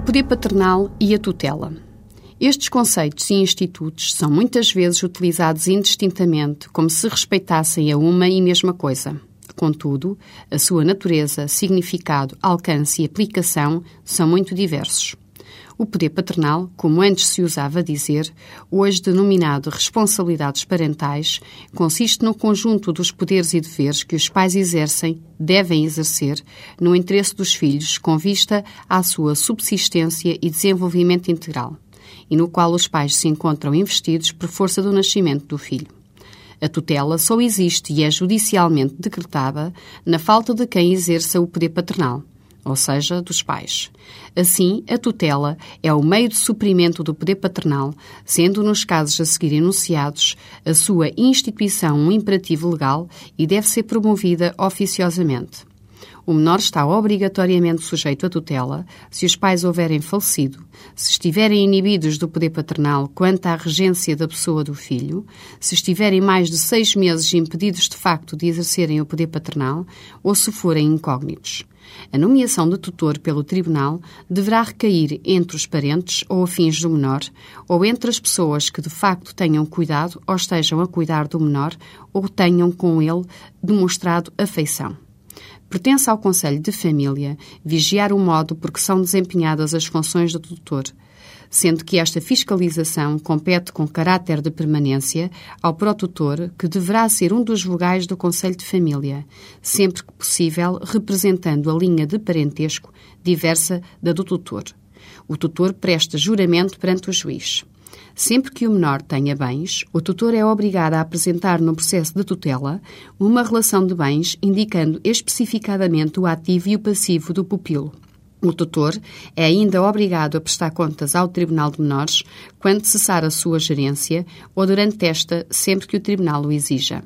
poder paternal e a tutela. Estes conceitos e institutos são muitas vezes utilizados indistintamente, como se respeitassem a uma e mesma coisa. Contudo, a sua natureza, significado, alcance e aplicação são muito diversos. O poder paternal, como antes se usava dizer, hoje denominado responsabilidades parentais, consiste no conjunto dos poderes e deveres que os pais exercem, devem exercer, no interesse dos filhos, com vista à sua subsistência e desenvolvimento integral, e no qual os pais se encontram investidos por força do nascimento do filho. A tutela só existe e é judicialmente decretada na falta de quem exerça o poder paternal ou seja, dos pais. Assim, a tutela é o meio de suprimento do poder paternal, sendo, nos casos a seguir enunciados, a sua instituição um imperativo legal e deve ser promovida oficiosamente. O menor está obrigatoriamente sujeito à tutela se os pais houverem falecido, se estiverem inibidos do poder paternal quanto à regência da pessoa do filho, se estiverem mais de seis meses impedidos de facto de exercerem o poder paternal ou se forem incógnitos. A nomeação de tutor pelo Tribunal deverá recair entre os parentes ou afins do menor, ou entre as pessoas que de facto tenham cuidado ou estejam a cuidar do menor ou tenham com ele demonstrado afeição. Pertence ao Conselho de Família vigiar o modo por que são desempenhadas as funções do tutor, sendo que esta fiscalização compete com caráter de permanência ao protutor, que deverá ser um dos vogais do Conselho de Família, sempre que possível representando a linha de parentesco diversa da do tutor. O tutor presta juramento perante o juiz. Sempre que o menor tenha bens, o tutor é obrigado a apresentar no processo de tutela uma relação de bens indicando especificadamente o ativo e o passivo do pupilo. O tutor é ainda obrigado a prestar contas ao Tribunal de Menores quando cessar a sua gerência ou durante esta, sempre que o Tribunal o exija.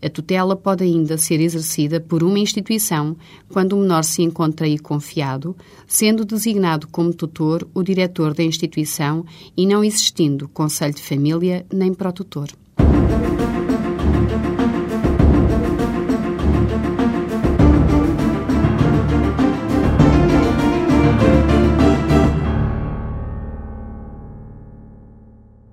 A tutela pode ainda ser exercida por uma instituição quando o menor se encontra aí confiado, sendo designado como tutor o diretor da instituição e não existindo conselho de família nem protutor.